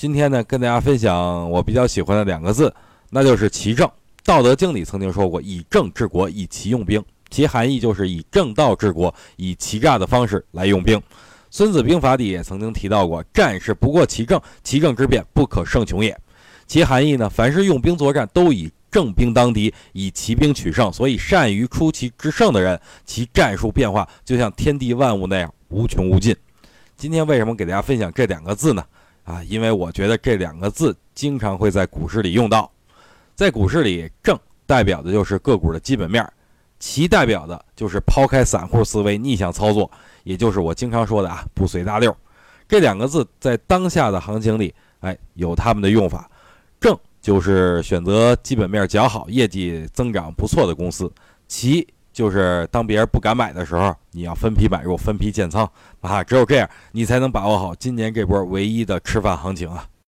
今天呢，跟大家分享我比较喜欢的两个字，那就是其正。道德经里曾经说过：“以正治国，以奇用兵。”其含义就是以正道治国，以欺诈的方式来用兵。孙子兵法里也曾经提到过：“战事不过其正，其正之变，不可胜穷也。”其含义呢，凡是用兵作战，都以正兵当敌，以奇兵取胜。所以，善于出奇制胜的人，其战术变化就像天地万物那样无穷无尽。今天为什么给大家分享这两个字呢？啊，因为我觉得这两个字经常会在股市里用到。在股市里，正代表的就是个股的基本面。其代表的就是抛开散户思维逆向操作，也就是我经常说的啊，不随大流。这两个字在当下的行情里，哎，有他们的用法。正就是选择基本面较好、业绩增长不错的公司；其就是当别人不敢买的时候，你要分批买入、分批建仓啊。只有这样，你才能把握好今年这波唯一的吃饭行情啊。